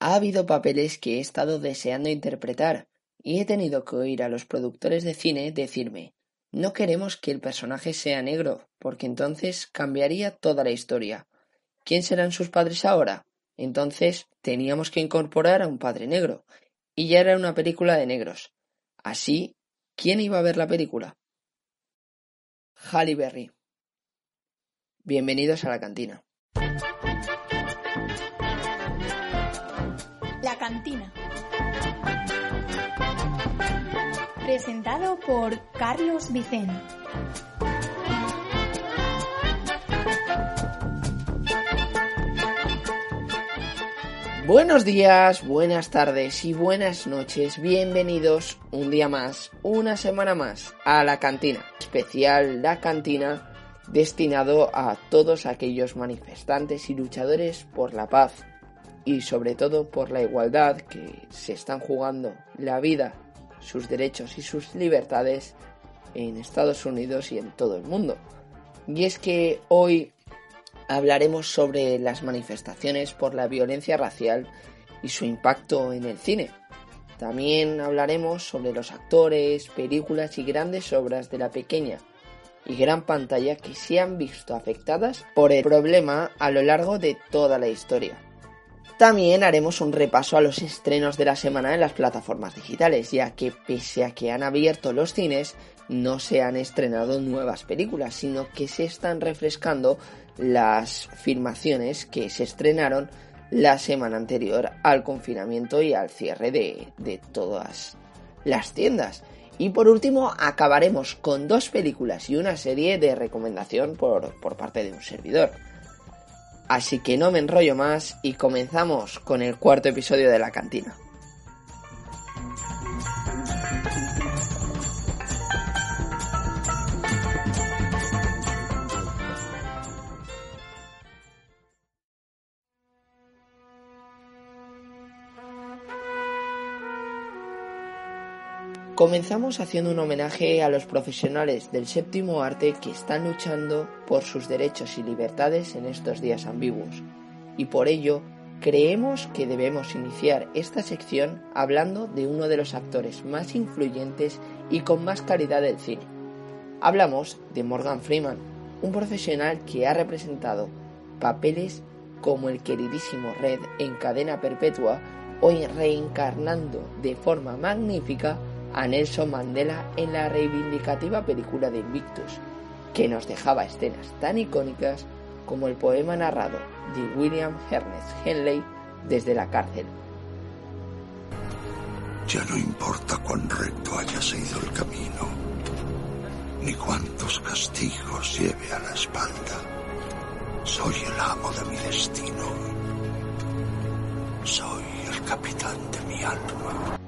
Ha habido papeles que he estado deseando interpretar y he tenido que oír a los productores de cine decirme no queremos que el personaje sea negro, porque entonces cambiaría toda la historia. ¿Quién serán sus padres ahora? Entonces teníamos que incorporar a un padre negro, y ya era una película de negros. Así, ¿quién iba a ver la película? Halle Berry. Bienvenidos a la cantina. Presentado por Carlos Vicente. Buenos días, buenas tardes y buenas noches. Bienvenidos un día más, una semana más a la cantina. Especial La Cantina destinado a todos aquellos manifestantes y luchadores por la paz y sobre todo por la igualdad que se están jugando la vida, sus derechos y sus libertades en Estados Unidos y en todo el mundo. Y es que hoy hablaremos sobre las manifestaciones por la violencia racial y su impacto en el cine. También hablaremos sobre los actores, películas y grandes obras de la pequeña y gran pantalla que se han visto afectadas por el problema a lo largo de toda la historia. También haremos un repaso a los estrenos de la semana en las plataformas digitales, ya que pese a que han abierto los cines, no se han estrenado nuevas películas, sino que se están refrescando las filmaciones que se estrenaron la semana anterior al confinamiento y al cierre de, todas las tiendas. Y por último, acabaremos con dos películas y una serie de recomendación por parte de un servidor. Así que no me enrollo más y comenzamos con el cuarto episodio de la cantina. Comenzamos haciendo un homenaje a los profesionales del séptimo arte que están luchando por sus derechos y libertades en estos días ambiguos. Y por ello, creemos que debemos iniciar esta sección hablando de uno de los actores más influyentes y con más calidad del cine. Hablamos de Morgan Freeman, un profesional que ha representado papeles como el queridísimo Red en cadena perpetua, hoy reencarnando de forma magnífica a Nelson Mandela en la reivindicativa película de Invictus, que nos dejaba escenas tan icónicas como el poema narrado de William Ernest Henley desde la cárcel. Ya no importa cuán recto haya sido el camino, ni cuántos castigos lleve a la espalda. Soy el amo de mi destino. Soy el capitán de mi alma.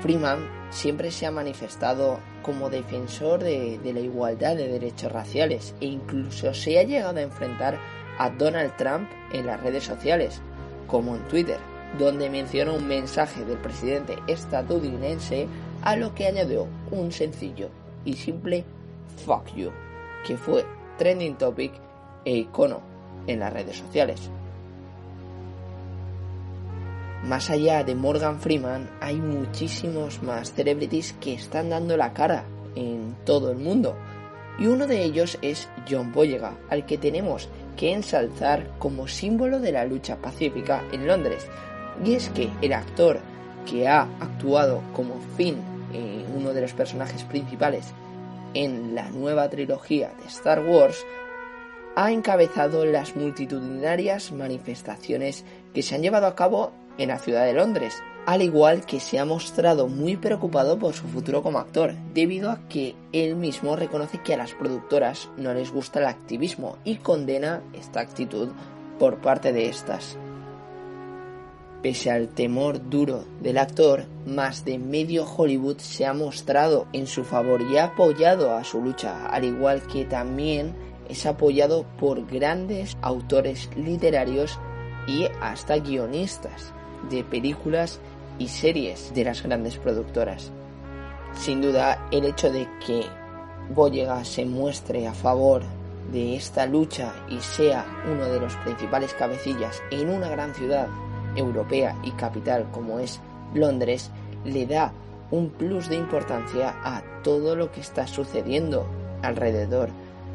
Freeman siempre se ha manifestado como defensor de, la igualdad de derechos raciales e incluso se ha llegado a enfrentar a Donald Trump en las redes sociales, como en Twitter, donde mencionó un mensaje del presidente estadounidense a lo que añadió un sencillo y simple fuck you, que fue trending topic e icono en las redes sociales. Más allá de Morgan Freeman, hay muchísimos más celebrities que están dando la cara en todo el mundo. Y uno de ellos es John Boyega, al que tenemos que ensalzar como símbolo de la lucha pacífica en Londres. Y es que el actor que ha actuado como Finn, eh, uno de los personajes principales en la nueva trilogía de Star Wars, ha encabezado las multitudinarias manifestaciones que se han llevado a cabo en la ciudad de Londres, al igual que se ha mostrado muy preocupado por su futuro como actor, debido a que él mismo reconoce que a las productoras no les gusta el activismo y condena esta actitud por parte de estas. Pese al temor duro del actor, más de medio Hollywood se ha mostrado en su favor y ha apoyado a su lucha, al igual que también es apoyado por grandes autores literarios y hasta guionistas de películas y series de las grandes productoras. Sin duda, el hecho de que Boyega se muestre a favor de esta lucha y sea uno de los principales cabecillas en una gran ciudad europea y capital como es Londres, le da un plus de importancia a todo lo que está sucediendo alrededor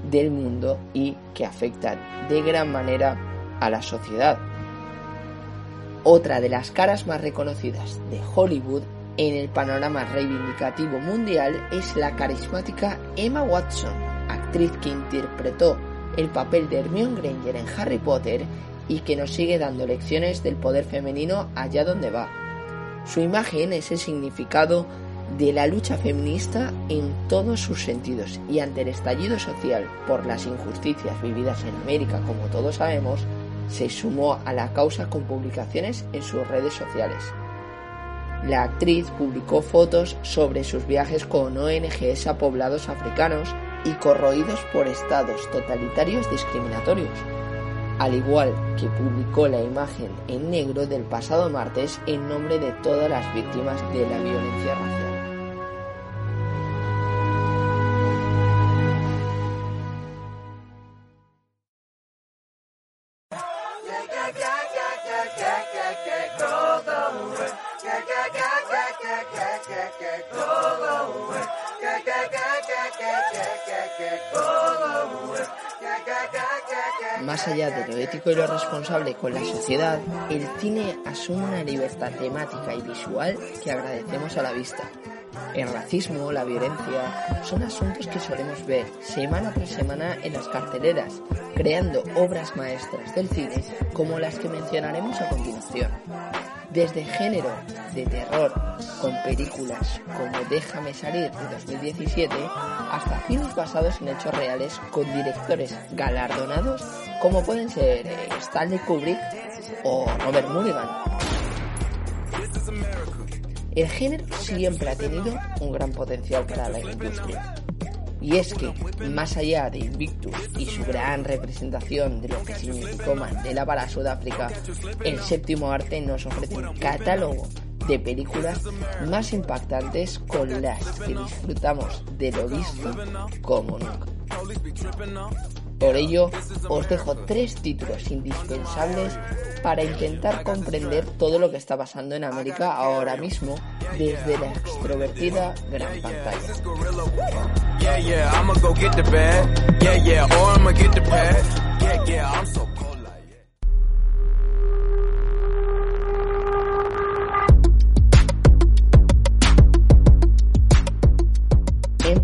del mundo y que afecta de gran manera a la sociedad. Otra de las caras más reconocidas de Hollywood en el panorama reivindicativo mundial es la carismática Emma Watson, actriz que interpretó el papel de Hermione Granger en Harry Potter y que nos sigue dando lecciones del poder femenino allá donde va. Su imagen es el significado de la lucha feminista en todos sus sentidos y ante el estallido social por las injusticias vividas en América, como todos sabemos, se sumó a la causa con publicaciones en sus redes sociales. La actriz publicó fotos sobre sus viajes con ONGs a poblados africanos y corroídos por estados totalitarios discriminatorios, al igual que publicó la imagen en negro del pasado martes en nombre de todas las víctimas de la violencia racial. Ético y lo responsable con la sociedad, el cine asume una libertad temática y visual que agradecemos a la vista. El racismo, la violencia, son asuntos que solemos ver semana tras semana en las carteleras, creando obras maestras del cine como las que mencionaremos a continuación desde género de terror con películas como Déjame salir de 2017 hasta filmes basados en hechos reales con directores galardonados como pueden ser eh, Stanley Kubrick o Robert Mulligan. El género siempre ha tenido un gran potencial para la industria y es que, más allá de Invictus y su gran representación de lo que significó Mandela para Sudáfrica, el séptimo arte nos ofrece un catálogo de películas más impactantes con las que disfrutamos de lo visto como nunca. Por ello, os dejo tres títulos indispensables para intentar comprender todo lo que está pasando en América ahora mismo desde la extrovertida gran pantalla.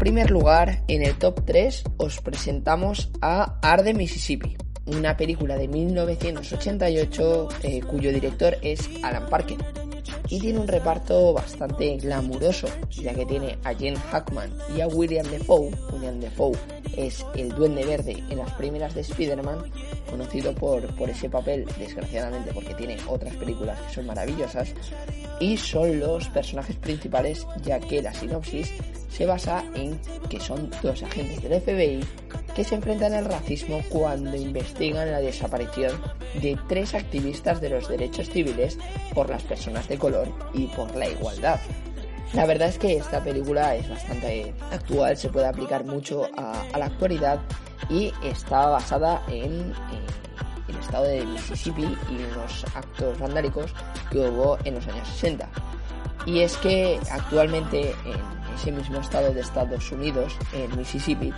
Primer lugar, en el top 3 os presentamos a Arde Mississippi, una película de 1988 eh, cuyo director es Alan Parker y tiene un reparto bastante glamuroso, ya que tiene a Jen Hackman y a William Defoe. William Defoe es el duende verde en las primeras de Spider-Man, conocido por, por ese papel, desgraciadamente, porque tiene otras películas que son maravillosas, y son los personajes principales, ya que la sinopsis se basa en que son dos agentes del FBI que se enfrentan al racismo cuando investigan la desaparición de tres activistas de los derechos civiles por las personas de color y por la igualdad. La verdad es que esta película es bastante actual, se puede aplicar mucho a, la actualidad y está basada en estado de Mississippi y los actos vandálicos que hubo en los años 60. Y es que actualmente en ese mismo estado de Estados Unidos, en Mississippi,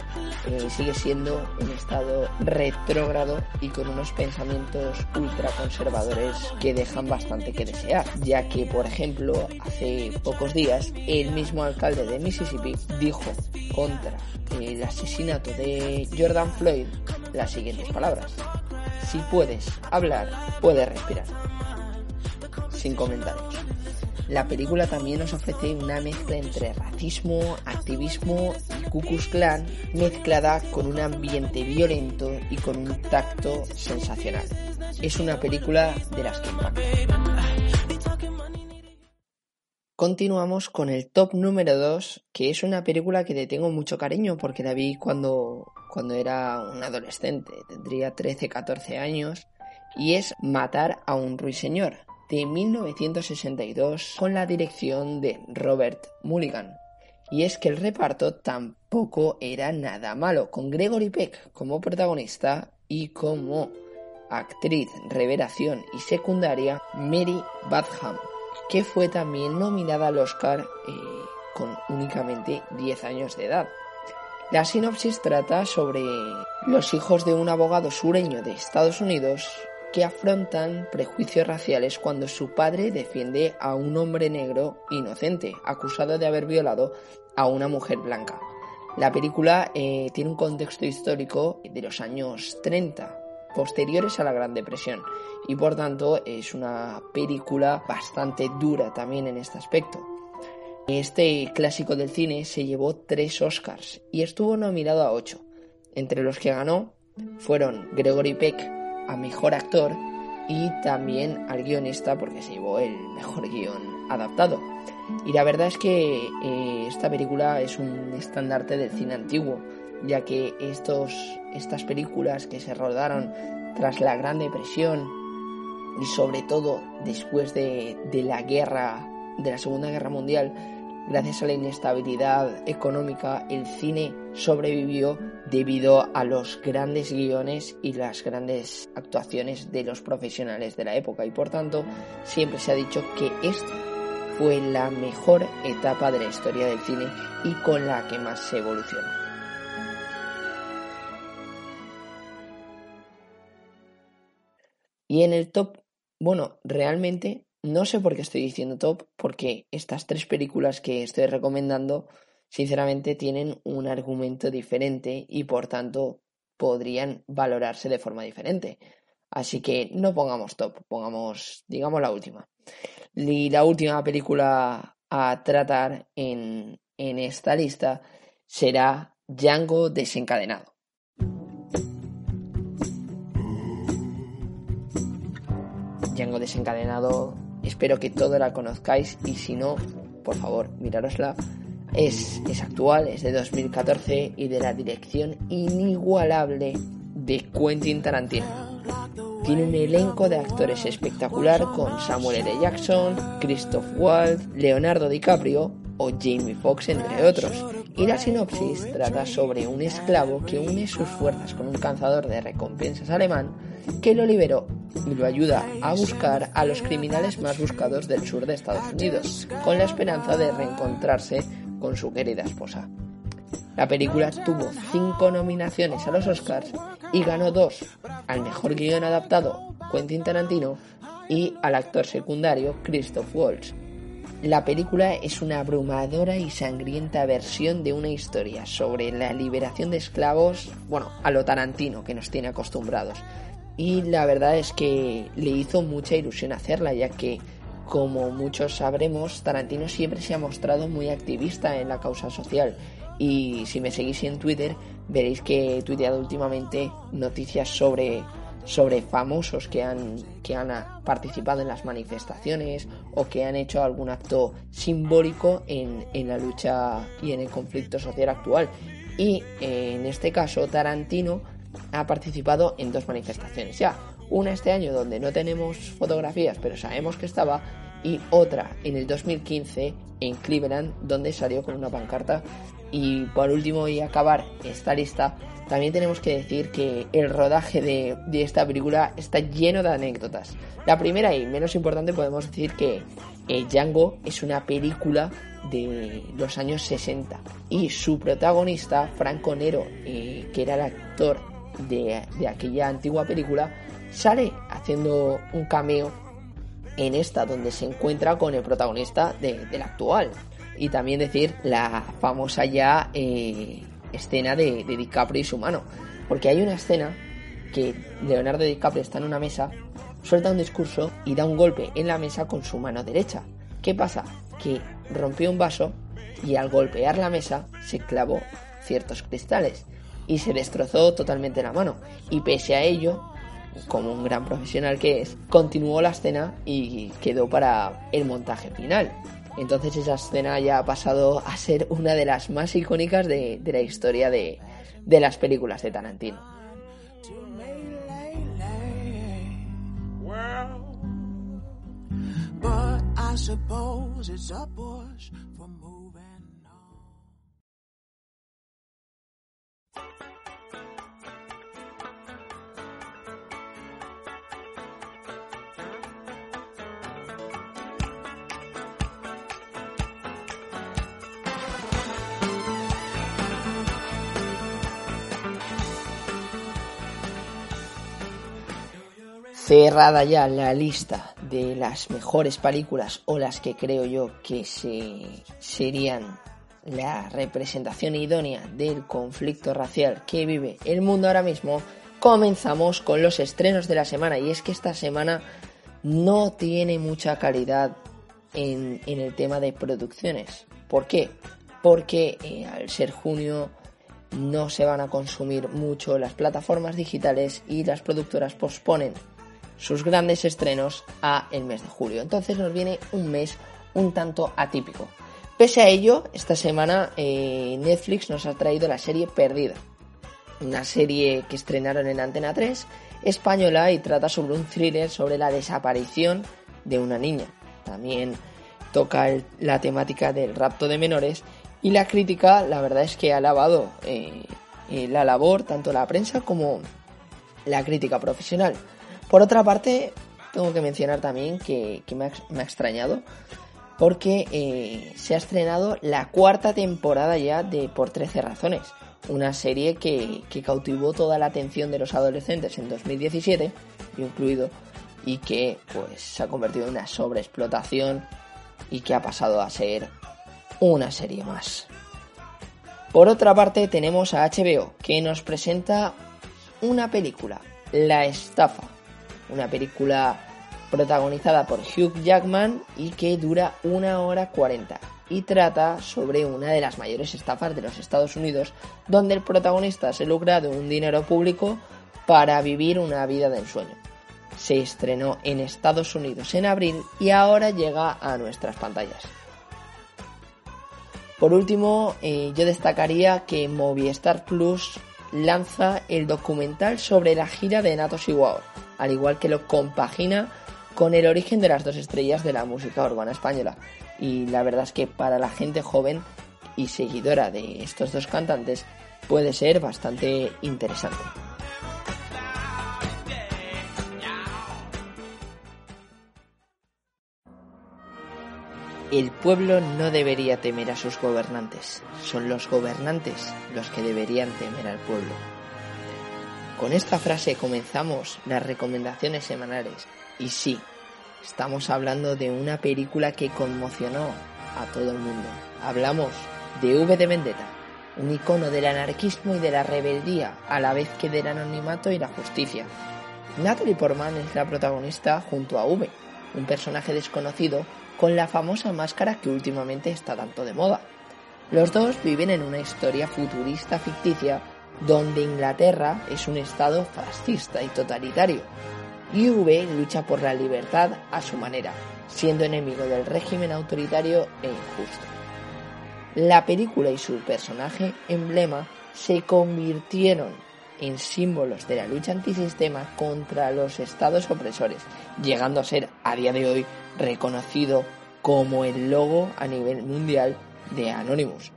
eh, sigue siendo un estado retrógrado y con unos pensamientos ultraconservadores que dejan bastante que desear, ya que, por ejemplo, hace pocos días, el mismo alcalde de Mississippi dijo contra el asesinato de Jordan Floyd las siguientes palabras. Si puedes hablar, puedes respirar. Sin comentarios. La película también nos ofrece una mezcla entre racismo, activismo y Ku Klux Klan mezclada con un ambiente violento y con un tacto sensacional. Es una película de las que impacta. Continuamos con el top número 2, que es una película que le tengo mucho cariño porque la vi cuando, cuando era un adolescente, tendría 13, 14 años, y es Matar a un ruiseñor, de 1962, con la dirección de Robert Mulligan. Y es que el reparto tampoco era nada malo, con Gregory Peck como protagonista y como actriz, revelación y secundaria Mary Badham, que fue también nominada al Oscar eh, con únicamente 10 años de edad. La sinopsis trata sobre los hijos de un abogado sureño de Estados Unidos que afrontan prejuicios raciales cuando su padre defiende a un hombre negro inocente, acusado de haber violado a una mujer blanca. La película eh, tiene un contexto histórico de los años 30, posteriores a la Gran Depresión, y por tanto es una película bastante dura también en este aspecto. Este clásico del cine se llevó tres Oscars y estuvo nominado a ocho. Entre los que ganó fueron Gregory Peck a Mejor Actor y también al guionista porque se llevó el mejor guion adaptado. Y la verdad es que eh, esta película es un estandarte del cine antiguo, ya que estos, estas películas que se rodaron tras la Gran Depresión y sobre todo después de, la guerra, de la Segunda Guerra Mundial, gracias a la inestabilidad económica, el cine sobrevivió debido a los grandes guiones y las grandes actuaciones de los profesionales de la época y por tanto siempre se ha dicho que esta fue la mejor etapa de la historia del cine y con la que más se evolucionó. Y en el top, bueno, realmente no sé por qué estoy diciendo top, porque estas tres películas que estoy recomendando, sinceramente, tienen un argumento diferente y por tanto podrían valorarse de forma diferente. Así que no pongamos top, pongamos, digamos, la última. Y la última película a tratar en, en esta lista será Django desencadenado. Django desencadenado, espero que todos la conozcáis y si no, por favor, mirárosla. Es, es actual, es de 2014 y de la dirección inigualable de Quentin Tarantino. Tiene un elenco de actores espectacular con Samuel L. Jackson, Christoph Waltz, Leonardo DiCaprio o Jamie Foxx, entre otros. Y la sinopsis trata sobre un esclavo que une sus fuerzas con un cazador de recompensas alemán que lo liberó y lo ayuda a buscar a los criminales más buscados del sur de Estados Unidos, con la esperanza de reencontrarse con su querida esposa. La película tuvo cinco nominaciones a los Oscars y ganó dos al mejor guion adaptado Quentin Tarantino y al actor secundario Christoph Waltz. La película es una abrumadora y sangrienta versión de una historia sobre la liberación de esclavos, bueno, a lo Tarantino que nos tiene acostumbrados. Y la verdad es que le hizo mucha ilusión hacerla, ya que, como muchos sabremos, Tarantino siempre se ha mostrado muy activista en la causa social y si me seguís en Twitter, veréis que he tuiteado últimamente noticias sobre, sobre famosos que han, que han participado en las manifestaciones o que han hecho algún acto simbólico en, en la lucha y en el conflicto social actual. Y eh, en este caso, Tarantino ha participado en dos manifestaciones ya. Una este año donde no tenemos fotografías, pero sabemos que estaba, y otra en el 2015 en Cleveland, donde salió con una pancarta y por último, y acabar esta lista, también tenemos que decir que el rodaje de, esta película está lleno de anécdotas. La primera y menos importante podemos decir que eh, Django es una película de los años 60 y su protagonista, Franco Nero, eh, que era el actor de, aquella antigua película, sale haciendo un cameo en esta donde se encuentra con el protagonista de, del actual, y también decir la famosa ya eh, escena de, DiCaprio y su mano. Porque hay una escena que Leonardo DiCaprio está en una mesa, suelta un discurso y da un golpe en la mesa con su mano derecha. ¿Qué pasa? Que rompió un vaso y al golpear la mesa se clavó ciertos cristales y se destrozó totalmente la mano. Y pese a ello, como un gran profesional que es, continuó la escena y quedó para el montaje final. Entonces esa escena ya ha pasado a ser una de las más icónicas de, de la historia de, de las películas de Tarantino. Cerrada ya la lista de las mejores películas o las que creo yo que se, serían la representación idónea del conflicto racial que vive el mundo ahora mismo, comenzamos con los estrenos de la semana. Y es que esta semana no tiene mucha calidad en, el tema de producciones. ¿Por qué? Porque eh, al ser junio no se van a consumir mucho las plataformas digitales y las productoras posponen sus grandes estrenos a el mes de julio. Entonces nos viene un mes un tanto atípico. Pese a ello, esta semana eh, Netflix nos ha traído la serie Perdida, una serie que estrenaron en Antena 3 española y trata sobre un thriller sobre la desaparición de una niña. También toca el- la temática del rapto de menores y la crítica, la verdad es que ha alabado eh, eh, la labor, tanto la prensa como la crítica profesional. Por otra parte, tengo que mencionar también que, me, ha, extrañado porque eh, se ha estrenado la cuarta temporada ya de Por 13 Razones, una serie que, cautivó toda la atención de los adolescentes en 2017, yo incluido, y que pues se ha convertido en una sobreexplotación y que ha pasado a ser una serie más. Por otra parte tenemos a HBO que nos presenta una película, La Estafa, una película protagonizada por Hugh Jackman y que dura una hora 40 y trata sobre una de las mayores estafas de los Estados Unidos donde el protagonista se lucra de un dinero público para vivir una vida de ensueño. Se estrenó en Estados Unidos en abril y ahora llega a nuestras pantallas. Por último, eh, yo destacaría que Movistar Plus lanza el documental sobre la gira de Natos Iguao, al igual que lo compagina con el origen de las dos estrellas de la música urbana española. Y la verdad es que para la gente joven y seguidora de estos dos cantantes puede ser bastante interesante. El pueblo no debería temer a sus gobernantes, son los gobernantes los que deberían temer al pueblo. Con esta frase comenzamos las recomendaciones semanales y sí, estamos hablando de una película que conmocionó a todo el mundo. Hablamos de V de Vendetta, un icono del anarquismo y de la rebeldía, a la vez que del anonimato y la justicia. Natalie Portman es la protagonista junto a V, un personaje desconocido con la famosa máscara que últimamente está tanto de moda. Los dos viven en una historia futurista ficticia donde Inglaterra es un estado fascista y totalitario, y V lucha por la libertad a su manera, siendo enemigo del régimen autoritario e injusto. La película y su personaje emblema se convirtieron en símbolos de la lucha antisistema contra los estados opresores, llegando a ser a día de hoy reconocido como el logo a nivel mundial de Anonymous,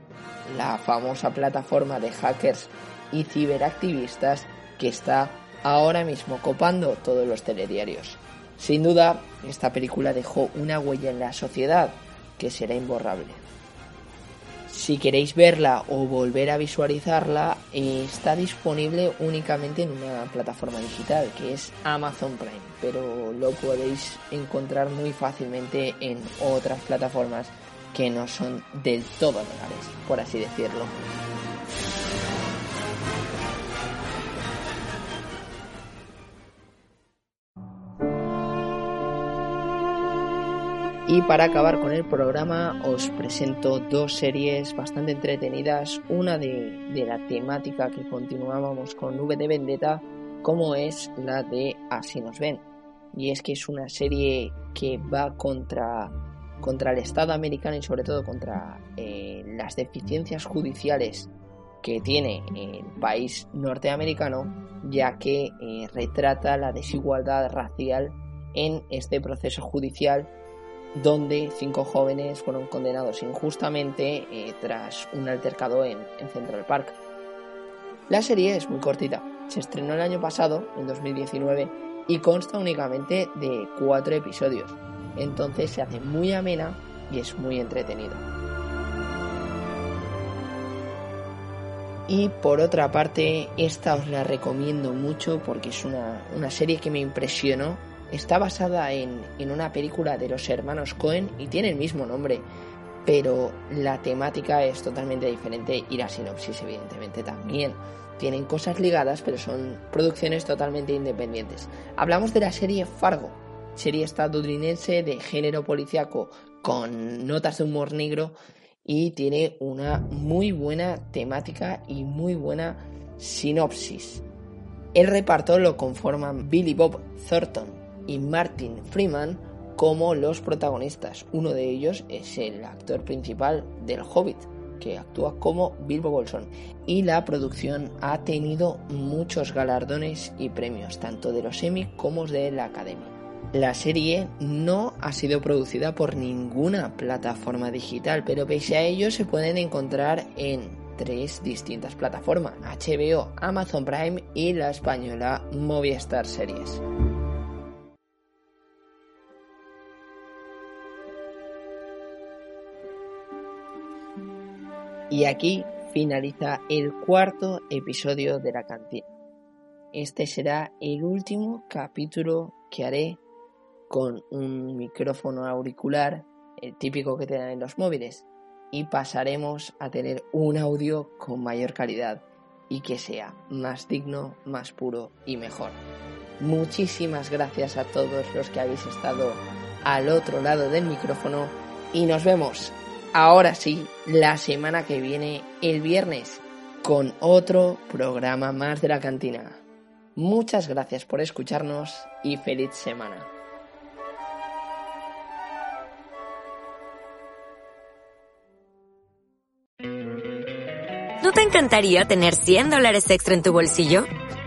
la famosa plataforma de hackers y ciberactivistas que está ahora mismo copando todos los telediarios. Sin duda, esta película dejó una huella en la sociedad que será imborrable. Si queréis verla o volver a visualizarla, está disponible únicamente en una plataforma digital que es Amazon Prime, pero lo podéis encontrar muy fácilmente en otras plataformas que no son del todo legales, por así decirlo. Y para acabar con el programa os presento dos series bastante entretenidas, una de, la temática que continuábamos con V de Vendetta, como es la de Así nos ven. Y es que es una serie que va contra, contra el Estado americano y sobre todo contra eh, las deficiencias judiciales que tiene el país norteamericano, ya que eh, retrata la desigualdad racial en este proceso judicial donde cinco jóvenes fueron condenados injustamente eh, tras un altercado en, en Central Park. La serie es muy cortita, se estrenó el año pasado, en 2019, y consta únicamente de cuatro episodios, entonces se hace muy amena y es muy entretenida. Y por otra parte, esta os la recomiendo mucho porque es una, una serie que me impresionó. Está basada en, en una película de los hermanos Cohen y tiene el mismo nombre, pero la temática es totalmente diferente y la sinopsis evidentemente también. Tienen cosas ligadas, pero son producciones totalmente independientes. Hablamos de la serie Fargo, serie estadounidense de género policíaco con notas de humor negro y tiene una muy buena temática y muy buena sinopsis. El reparto lo conforman Billy Bob Thornton y Martin Freeman como los protagonistas. Uno de ellos es el actor principal del Hobbit, que actúa como Bilbo Bolson. Y la producción ha tenido muchos galardones y premios, tanto de los Emmy como de la Academia. La serie no ha sido producida por ninguna plataforma digital, pero pese a ello se pueden encontrar en tres distintas plataformas, HBO, Amazon Prime y la española Movistar Series. Y aquí finaliza el cuarto episodio de la cantina. Este será el último capítulo que haré con un micrófono auricular, el típico que te dan en los móviles, y pasaremos a tener un audio con mayor calidad y que sea más digno, más puro y mejor. Muchísimas gracias a todos los que habéis estado al otro lado del micrófono y nos vemos ahora sí la semana que viene, el viernes, con otro programa más de la cantina. Muchas gracias por escucharnos y feliz semana. ¿No te encantaría tener 100 dólares extra en tu bolsillo?